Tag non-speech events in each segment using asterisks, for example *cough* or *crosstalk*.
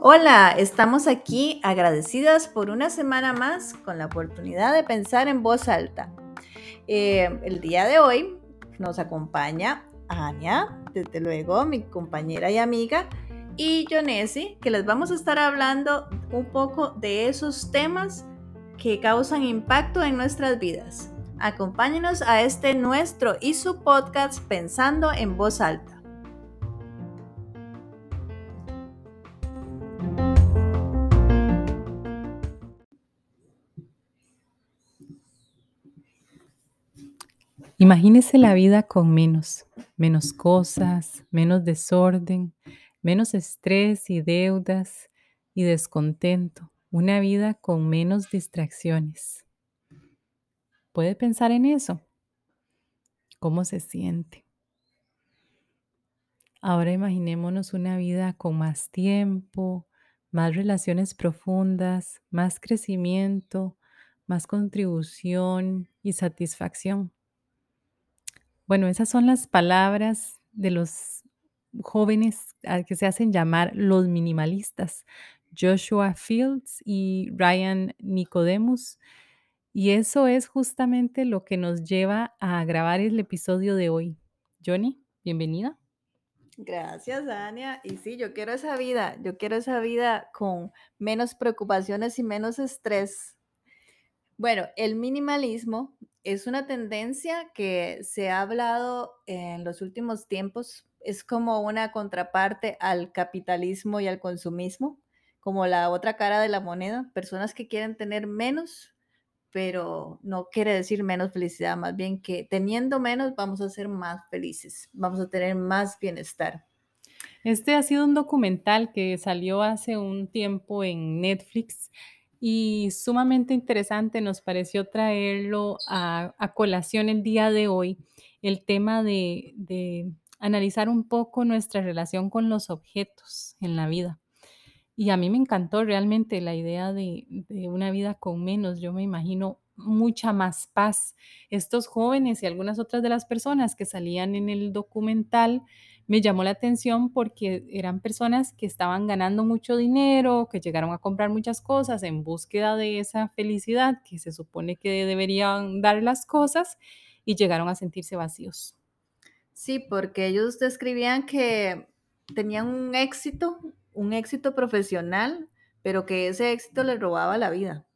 Hola, estamos aquí agradecidas por una semana más con la oportunidad de pensar en voz alta. Eh, el día de hoy nos acompaña Ania, desde luego mi compañera y amiga, y Jonesi, que les vamos a estar hablando un poco de esos temas que causan impacto en nuestras vidas. Acompáñenos a este nuestro y su podcast Pensando en voz alta. Imagínese la vida con menos, menos cosas, menos desorden, menos estrés y deudas y descontento, una vida con menos distracciones. ¿Puede pensar en eso? ¿Cómo se siente? Ahora imaginémonos una vida con más tiempo, más relaciones profundas, más crecimiento, más contribución y satisfacción. Bueno, esas son las palabras de los jóvenes que se hacen llamar los minimalistas, Joshua Fields y Ryan Nicodemus. Y eso es justamente lo que nos lleva a grabar el episodio de hoy. Johnny, bienvenida. Gracias, Ania. Y sí, yo quiero esa vida, yo quiero esa vida con menos preocupaciones y menos estrés. Bueno, el minimalismo es una tendencia que se ha hablado en los últimos tiempos. Es como una contraparte al capitalismo y al consumismo, como la otra cara de la moneda. Personas que quieren tener menos, pero no quiere decir menos felicidad, más bien que teniendo menos vamos a ser más felices, vamos a tener más bienestar. Este ha sido un documental que salió hace un tiempo en Netflix y sumamente interesante nos pareció traerlo a, colación el día de hoy, el tema de, analizar un poco nuestra relación con los objetos en la vida. Y a mí me encantó realmente la idea de, una vida con menos. Yo me imagino mucha más paz. Estos jóvenes y algunas otras de las personas que salían en el documental me llamó la atención porque eran personas que estaban ganando mucho dinero, que llegaron a comprar muchas cosas en búsqueda de esa felicidad que se supone que deberían dar las cosas y llegaron a sentirse vacíos. Sí, porque ellos describían que tenían un éxito, un éxito profesional, pero que ese éxito les robaba la vida,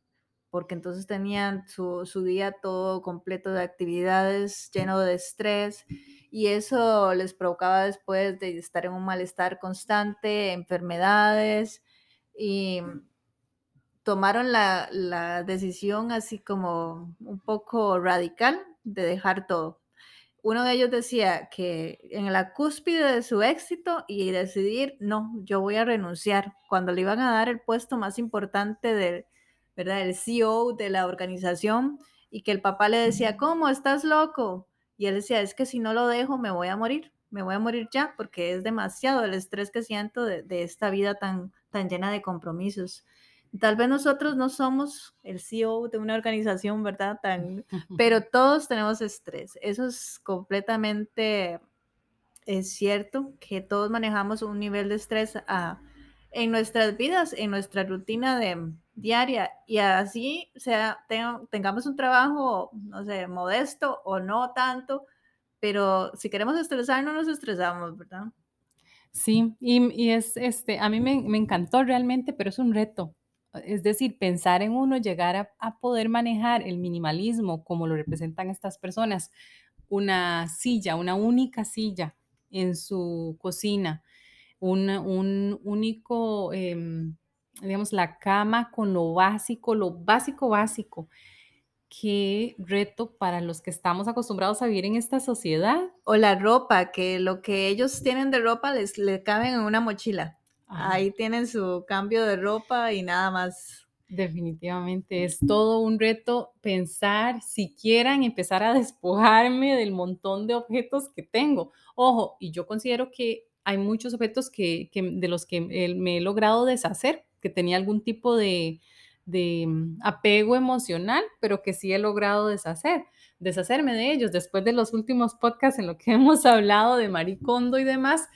porque entonces tenían su, su día todo completo de actividades, lleno de estrés y eso les provocaba después de estar en un malestar constante, enfermedades y tomaron la, decisión así como un poco radical de dejar todo. Uno de ellos decía que en la cúspide de su éxito y decidir, no, yo voy a renunciar, cuando le iban a dar el puesto más importante del, ¿verdad? El CEO de la organización y que el papá le decía, ¿cómo? ¿Estás loco? Y él decía, es que si no lo dejo me voy a morir, me voy a morir ya porque es demasiado el estrés que siento de, esta vida tan, tan llena de compromisos. Tal vez nosotros no somos el CEO de una organización, ¿verdad? Tan, pero todos tenemos estrés. Eso es completamente es cierto que todos manejamos un nivel de estrés a, en nuestras vidas, en nuestra rutina de, diaria y así sea, tengamos un trabajo, no sé, modesto o no tanto, pero si queremos estresar, no nos estresamos, ¿verdad? Sí, y, es este, a mí me, encantó realmente, pero es un reto. Es decir, pensar en uno, llegar a, poder manejar el minimalismo como lo representan estas personas, una silla, una única silla en su cocina, un único, em, digamos, la cama con lo básico, lo básico, básico. Qué reto para los que estamos acostumbrados a vivir en esta sociedad. O la ropa, que lo que ellos tienen de ropa les, le caben en una mochila. Ahí tienen su cambio de ropa y nada más. Definitivamente es todo un reto pensar si quieran empezar a despojarme del montón de objetos que tengo. Ojo, y yo considero que hay muchos objetos que, de los que me he logrado deshacer, que tenía algún tipo de, mm, apego emocional, pero que sí he logrado deshacer. deshacerme de ellos después de los últimos podcasts en los que *laughs* hemos hablado de maricondo y demás,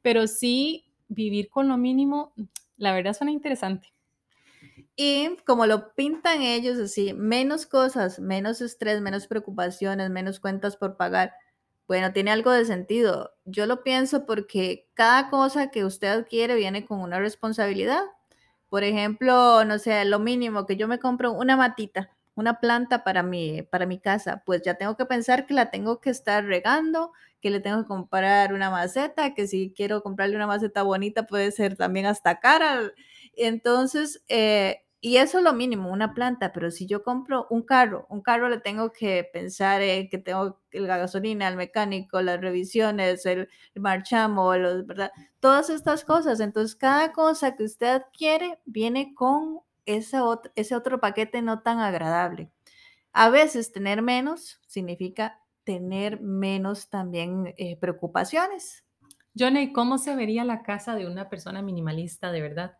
pero sí vivir con lo mínimo, la verdad suena interesante. Y como lo pintan ellos así, menos cosas, menos estrés, menos preocupaciones, menos cuentas por pagar. Bueno, tiene algo de sentido. Yo lo pienso porque cada cosa que usted adquiere viene con una responsabilidad. Por ejemplo, no sé, lo mínimo que yo me compro una matita, una planta para mi, para mi casa, pues ya tengo que pensar que la tengo que estar regando, que le tengo que comprar una maceta, que si quiero comprarle una maceta bonita puede ser también hasta cara. Entonces, eh, y eso es lo mínimo, una planta, pero si yo compro un carro, un carro le tengo que pensar en que tengo la gasolina, el mecánico, las revisiones, el, marchamo, ¿verdad? Todas estas cosas. Entonces, cada cosa que usted adquiere viene con ese otro, ese otro paquete no tan agradable. A veces tener menos significa tener menos también eh, preocupaciones. Johnny, ¿cómo se vería la casa de una persona minimalista de verdad?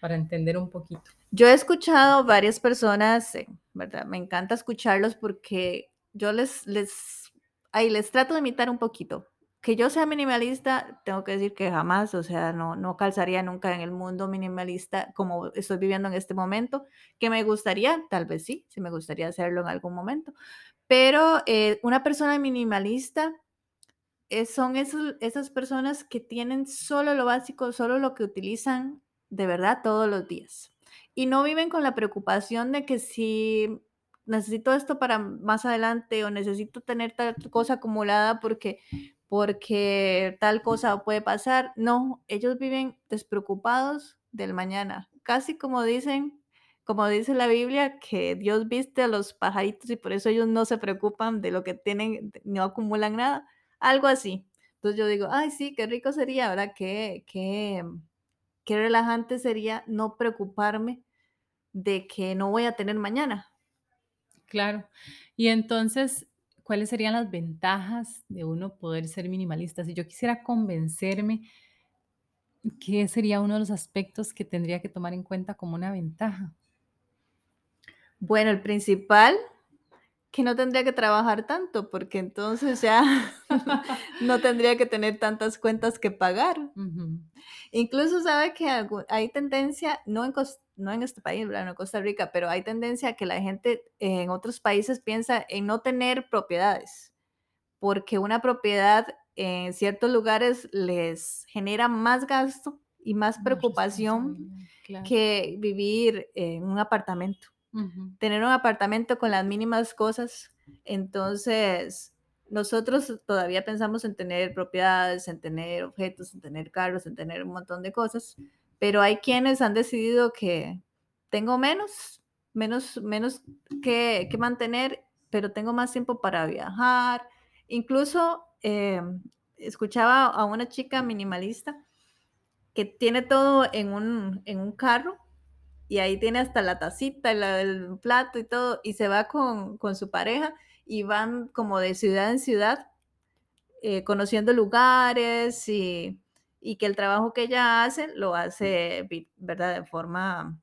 Para entender un poquito. Yo he escuchado varias personas, eh, ¿verdad? Me encanta escucharlos porque yo les, les, ahí les trato de imitar un poquito. Que yo sea minimalista, tengo que decir que jamás, o sea, no, no calzaría nunca en el mundo minimalista como estoy viviendo en este momento. Que me gustaría, tal vez sí, sí me gustaría hacerlo en algún momento. Pero eh, una persona minimalista eh, son esos, esas personas que tienen solo lo básico, solo lo que utilizan de verdad todos los días y no viven con la preocupación de que si necesito esto para más adelante o necesito tener tal cosa acumulada porque porque tal cosa puede pasar. No, ellos viven despreocupados del mañana, casi como dicen, como dice la Biblia, que Dios viste a los pajaritos y por eso ellos no se preocupan de lo que tienen, no acumulan nada, algo así. Entonces yo digo, ay, sí, qué rico sería, ¿verdad? Qué, qué, qué relajante sería no preocuparme de que no voy a tener mañana. Claro. Y entonces, ¿cuáles serían las ventajas de uno poder ser minimalista? Si yo quisiera convencerme, ¿qué sería uno de los aspectos que tendría que tomar en cuenta como una ventaja? Bueno, el principal, que no tendría que trabajar tanto, porque entonces ya *laughs* no tendría que tener tantas cuentas que pagar. Incluso sabe que hay tendencia, no en, no en este país, en Costa Rica, pero hay tendencia a que la gente en otros países piensa en no tener propiedades, porque una propiedad en ciertos lugares les genera más gasto y más preocupación que vivir en un apartamento. Tener un apartamento con las mínimas cosas, entonces nosotros todavía pensamos en tener propiedades, en tener objetos, en tener carros, en tener un montón de cosas, pero hay quienes han decidido que tengo menos, menos, menos que, mantener, pero tengo más tiempo para viajar. Incluso eh, escuchaba a una chica minimalista que tiene todo en un, en un carro y ahí tiene hasta la tacita, el plato y todo, y se va con, con su pareja y van como de ciudad en ciudad, eh, conociendo lugares y, y, que el trabajo que ella hace lo hace, ¿verdad? De forma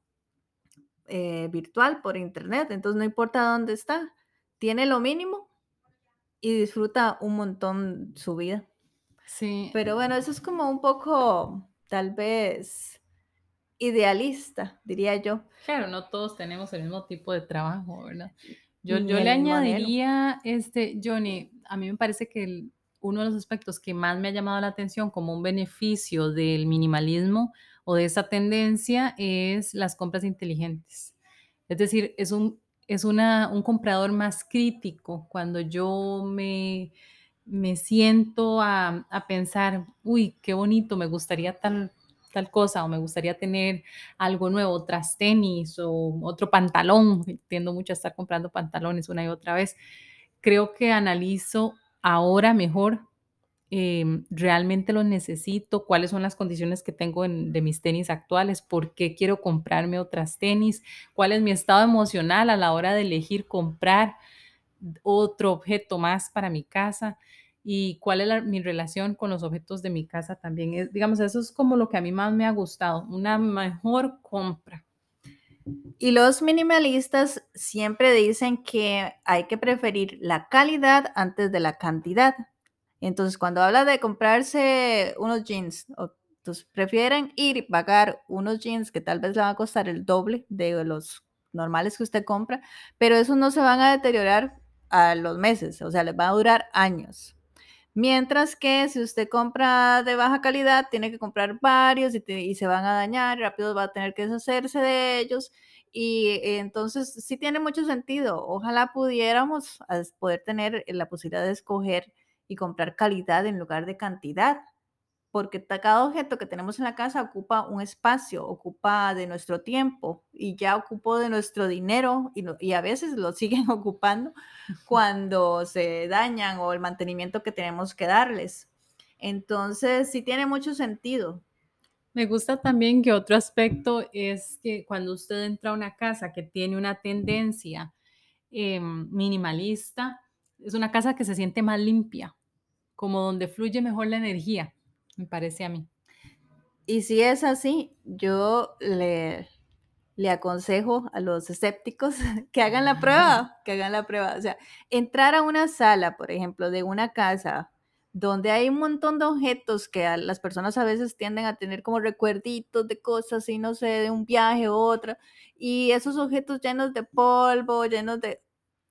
eh, virtual por internet, entonces no importa dónde está, tiene lo mínimo y disfruta un montón su vida. Sí. Pero bueno, eso es como un poco, tal vez, idealista, diría yo. Claro, no todos tenemos el mismo tipo de trabajo, ¿verdad? Yo, yo le añadiría, este, Johnny, a mí me parece que uno de los aspectos que más me ha llamado la atención como un beneficio del minimalismo o de esa tendencia es las compras inteligentes. Es decir, es un, es una, un comprador más crítico cuando yo me, me siento a, a pensar, uy, qué bonito, me gustaría tal tal cosa o me gustaría tener algo nuevo, otras tenis o otro pantalón. Tiendo mucho a estar comprando pantalones una y otra vez. Creo que analizo ahora mejor em, realmente lo necesito, cuáles son las condiciones que tengo de mis tenis actuales, por qué quiero comprarme otras tenis, cuál es mi estado emocional a la hora de elegir comprar otro objeto más para mi casa y cuál es mi relación con los objetos de mi casa también. Digamos, eso es como lo que a mí más me ha gustado, una mejor compra. Y los minimalistas siempre dicen que hay que preferir la calidad antes de la cantidad. Entonces, cuando habla de comprarse unos jeans, entonces prefieren ir y pagar unos jeans que tal vez le van a costar el doble de los normales que usted compra, pero esos no se van a deteriorar a los meses, o sea, les va a durar años. Mientras que si usted compra de baja calidad, tiene que comprar varios y, se van a dañar, rápido va a tener que deshacerse de ellos. Y entonces sí tiene mucho sentido. Ojalá pudiéramos poder tener la posibilidad de escoger y comprar calidad en lugar de cantidad porque cada objeto que tenemos en la casa ocupa un espacio, ocupa de nuestro tiempo y ya ocupó de nuestro dinero y, a veces lo *laughs* siguen ocupando cuando se dañan o el mantenimiento que tenemos que darles. Entonces, sí tiene mucho sentido. Me gusta también que otro aspecto es que cuando usted entra a una casa que tiene una tendencia em, minimalista, es una casa que se siente más limpia, como donde fluye mejor la energía me parece a mí. Y si es así, yo le, le aconsejo a los escépticos *laughs* que hagan la prueba, que hagan la prueba. O sea, entrar a una sala, por ejemplo, de una casa donde hay un montón de objetos que las personas a veces tienden a tener como recuerditos de cosas y no sé, de un viaje u otra, y esos objetos llenos de polvo, llenos de...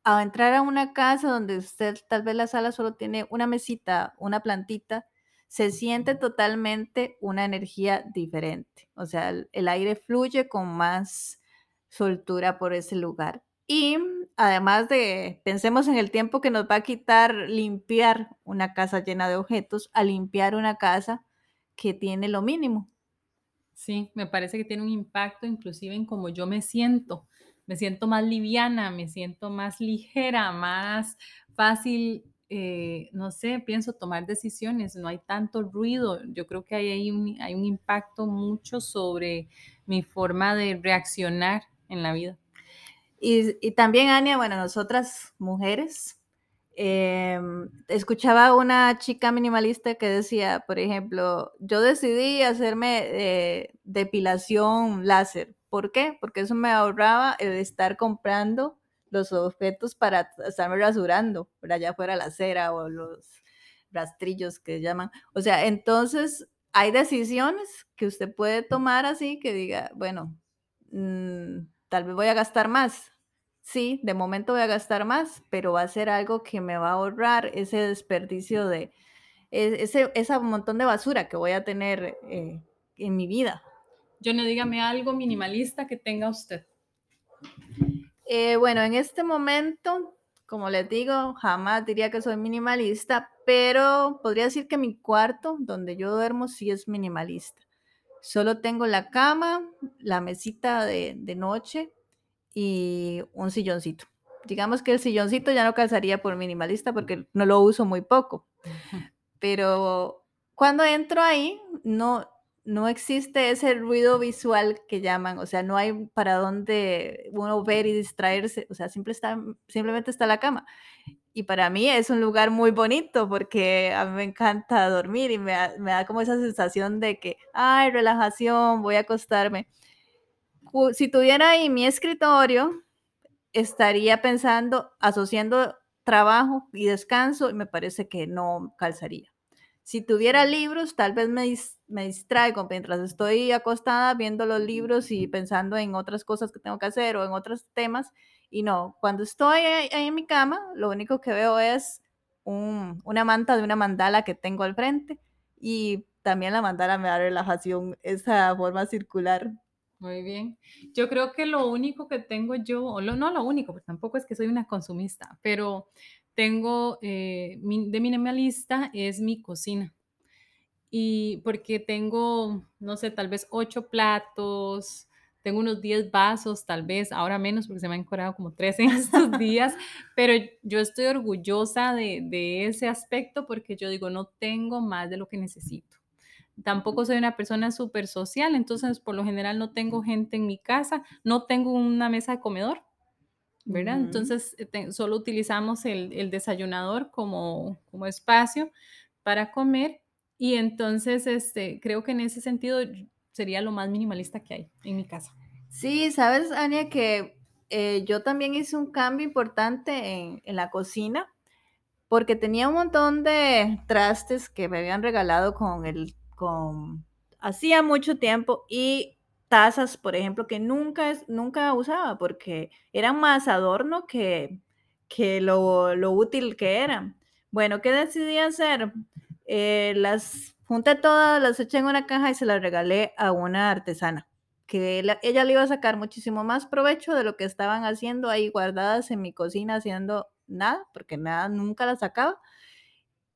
A entrar a una casa donde usted tal vez la sala solo tiene una mesita, una plantita, se siente totalmente una energía diferente. O sea, el, aire fluye con más soltura por ese lugar. Y además de, pensemos en el tiempo que nos va a quitar limpiar una casa llena de objetos a limpiar una casa que tiene lo mínimo. Sí, me parece que tiene un impacto inclusive en cómo yo me siento. Me siento más liviana, me siento más ligera, más fácil eh, no sé, pienso tomar decisiones, no hay tanto ruido. Yo creo que hay, un, hay un impacto mucho sobre mi forma de reaccionar en la vida. Y, también, Ania, bueno, nosotras mujeres, em, escuchaba una chica minimalista que decía, por ejemplo, yo decidí hacerme eh, depilación láser. ¿Por qué? Porque eso me ahorraba el estar comprando los objetos para estarme rasurando, por allá fuera la cera o los rastrillos que llaman. O sea, entonces hay decisiones que usted puede tomar así que diga, bueno, mm, tal vez voy a gastar más. Sí, de momento voy a gastar más, pero va a ser algo que me va a ahorrar ese desperdicio de e, ese, ese montón de basura que voy a tener eh, en mi vida. Yo no dígame algo minimalista que tenga usted. Eh, bueno, en este momento, como les digo, jamás diría que soy minimalista, pero podría decir que mi cuarto, donde yo duermo, sí es minimalista. Solo tengo la cama, la mesita de, de noche y un silloncito. Digamos que el silloncito ya no calzaría por minimalista porque no lo uso muy poco. Pero cuando entro ahí, no, no existe ese ruido visual que llaman, o sea, no hay para dónde uno ver y distraerse, o sea, está, simplemente está la cama. Y para mí es un lugar muy bonito porque a mí me encanta dormir y me da, como esa sensación de que, ay, relajación, voy a acostarme. Si tuviera ahí mi escritorio, estaría pensando, asociando trabajo y descanso y me parece que no calzaría. Si tuviera libros, tal vez me, me distraigo mientras estoy acostada viendo los libros y pensando en otras cosas que tengo que hacer o en otros temas. Y no, cuando estoy ahí, en mi cama, lo único que veo es una manta de una mandala que tengo al frente y también la mandala me da relajación, esa forma circular. Muy bien. Yo creo que lo único que tengo yo, o no lo único, porque tampoco es que soy una consumista, pero tengo eh, de minimalista es mi cocina. Y porque tengo, no sé, tal vez ocho platos, tengo unos 10 vasos, tal vez, ahora menos porque se me han corado como tres en estos *laughs* días, pero yo estoy orgullosa de, de, ese aspecto porque yo digo, no tengo más de lo que necesito. Tampoco soy una persona súper social, entonces por lo general no tengo gente en mi casa, no tengo una mesa de comedor, ¿verdad? Entonces, eh, solo utilizamos el, desayunador como, como, espacio para comer y entonces este, creo que en ese sentido sería lo más minimalista que hay en mi casa. Sí, sabes, Ania, que eh, yo también hice un cambio importante en, en la cocina porque tenía un montón de trastes que me habían regalado con el, con, hacía mucho tiempo y tazas, por ejemplo, que nunca, nunca usaba porque eran más adorno que, que lo, lo útil que eran. Bueno, ¿qué decidí hacer? Eh, las junté todas, las eché en una caja y se las regalé a una artesana, que la- ella le iba a sacar muchísimo más provecho de lo que estaban haciendo ahí guardadas en mi cocina haciendo nada, porque nada nunca las sacaba,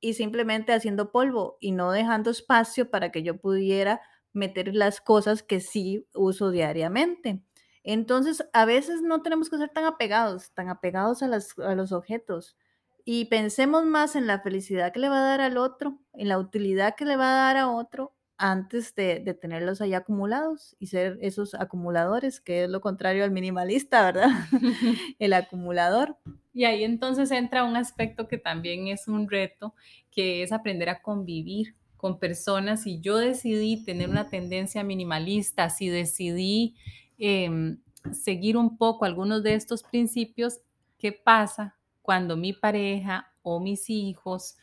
y simplemente haciendo polvo y no dejando espacio para que yo pudiera meter las cosas que sí uso diariamente. Entonces, a veces no tenemos que ser tan apegados, tan apegados a, las- a los objetos. Y pensemos más en la felicidad que le va a dar al otro, en la utilidad que le va a dar a otro, antes de, de tenerlos ahí acumulados y ser esos acumuladores, que es lo contrario al minimalista, ¿verdad? *laughs* *laughs* El acumulador. Y ahí entonces entra un aspecto que también es un reto, que es aprender a convivir con personas. Si yo decidí tener una tendencia minimalista, si decidí em, seguir un poco algunos de estos principios, ¿qué pasa cuando mi pareja o mis hijos,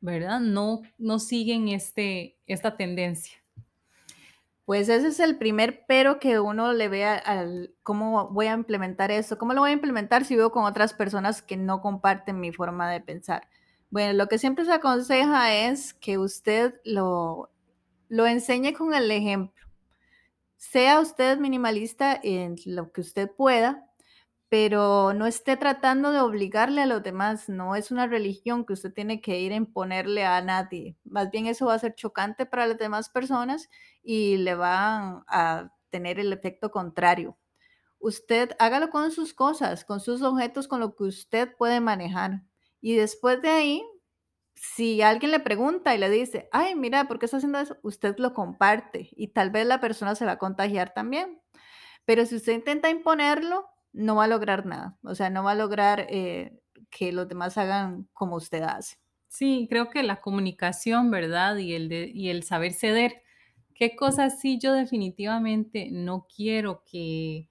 verdad, no, no siguen este, esta tendencia? Pues ese es el primer pero que uno le ve a- al cómo voy a implementar esto, cómo lo voy a implementar si vivo con otras personas que no comparten mi forma de pensar. Bueno, lo que siempre se aconseja es que usted lo, lo enseñe con el ejemplo. Sea usted minimalista en lo que usted pueda, pero no esté tratando de obligarle a los demás, no es una religión que usted tiene que ir a imponerle a nadie. Más bien eso va a ser chocante para las demás personas y le van a tener el efecto contrario. Usted hágalo con sus cosas, con sus objetos, con lo que usted puede manejar. Y después de ahí, si alguien le pregunta y le dice, ay, mira, ¿por qué está haciendo eso? Usted lo comparte y tal vez la persona se va a contagiar también. Pero si usted intenta imponerlo, no va a lograr nada. O sea, no va a lograr eh, que los demás hagan como usted hace. Sí, creo que la comunicación, ¿verdad? Y el, de- y el saber ceder. ¿Qué cosas sí yo definitivamente no quiero que,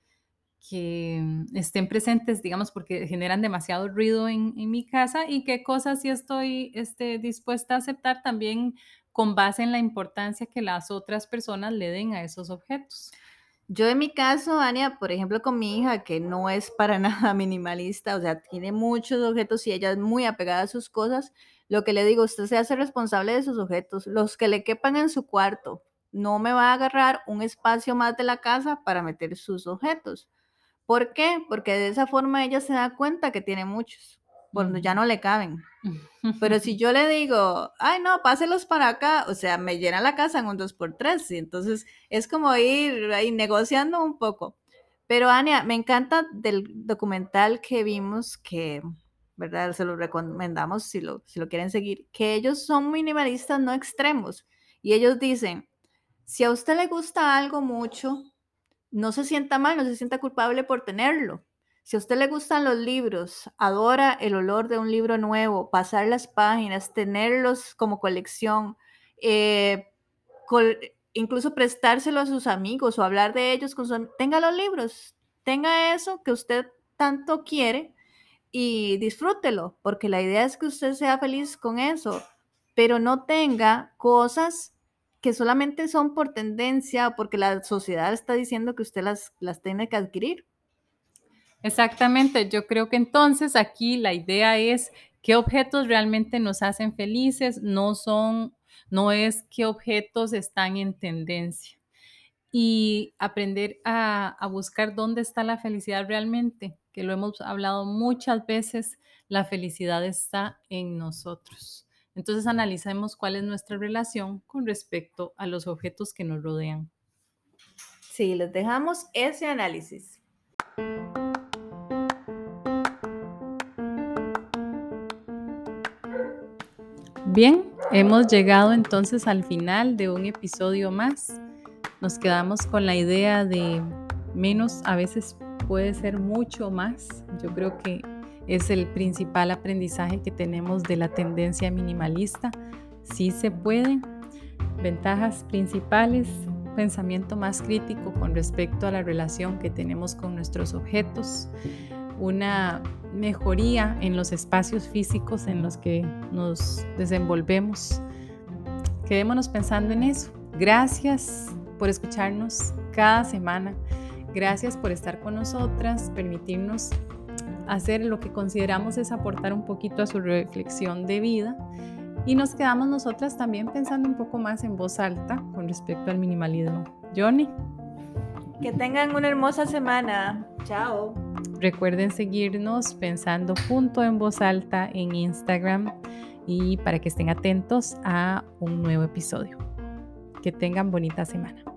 que mm, estén presentes, digamos, porque generan demasiado ruido en, mi casa? ¿Y qué cosas sí estoy este, dispuesta a aceptar también con base en la importancia que las otras personas le den a esos objetos? Yo en mi caso, Ania, por ejemplo, con mi hija, que no es para *laughs* nada minimalista, o sea, tiene muchos objetos y ella es muy apegada a sus cosas, lo que le digo, usted se hace responsable de sus objetos, los que le quepan en su cuarto. No me va a agarrar un espacio más de la casa para meter sus objetos. ¿Por qué? Porque de esa forma ella se da cuenta que tiene muchos, cuando ya Ujú. no le caben. Pero si *laughs* yo le digo, ay, no, páselos para acá, o sea, me llena la casa en un dos por tres y entonces es como ir ahí negociando un poco. Pero Ania, me encanta del documental que vimos que, ¿verdad? Se lo recomendamos si lo, si lo quieren seguir, que ellos son minimalistas no extremos y ellos dicen, si a usted le gusta algo mucho, no se sienta mal, no se sienta culpable por tenerlo. Si a usted le gustan los libros, adora el olor de un libro nuevo, pasar las páginas, tenerlos como colección, eh, incluso prestárselo a sus amigos o hablar de ellos con tenga los libros, tenga eso que usted tanto quiere y disfrútelo, porque la idea es que usted sea feliz con eso, pero no tenga cosas que solamente son por tendencia o porque la sociedad está diciendo que usted las, las tiene que adquirir. Exactamente, yo creo que entonces aquí la idea es qué objetos realmente nos hacen felices, no son, no es qué objetos están en tendencia. Y aprender a, a buscar dónde está la felicidad realmente, que lo hemos hablado muchas veces, la felicidad está en nosotros. Entonces analicemos cuál es nuestra relación con respecto a los objetos que nos rodean. Sí, les dejamos ese análisis. Bien, hemos llegado entonces al final de un episodio más. Nos quedamos con la idea de menos a veces puede ser mucho más. Yo creo que es el principal aprendizaje que tenemos de la tendencia minimalista. Sí se puede. Ventajas principales, pensamiento más crítico con respecto a la relación que tenemos con nuestros objetos, una mejoría en los espacios físicos en los que nos desenvolvemos. Quedémonos pensando en eso. Gracias por escucharnos cada semana. Gracias por estar con nosotras, permitirnos hacer lo que consideramos es aportar un poquito a su reflexión de vida. Y nos quedamos nosotras también pensando un poco más en voz alta con respecto al minimalismo. Johnny. Que tengan una hermosa semana. Chao. Recuerden seguirnos pensando punto en voz alta en Instagram y para que estén atentos a un nuevo episodio. Que tengan bonita semana.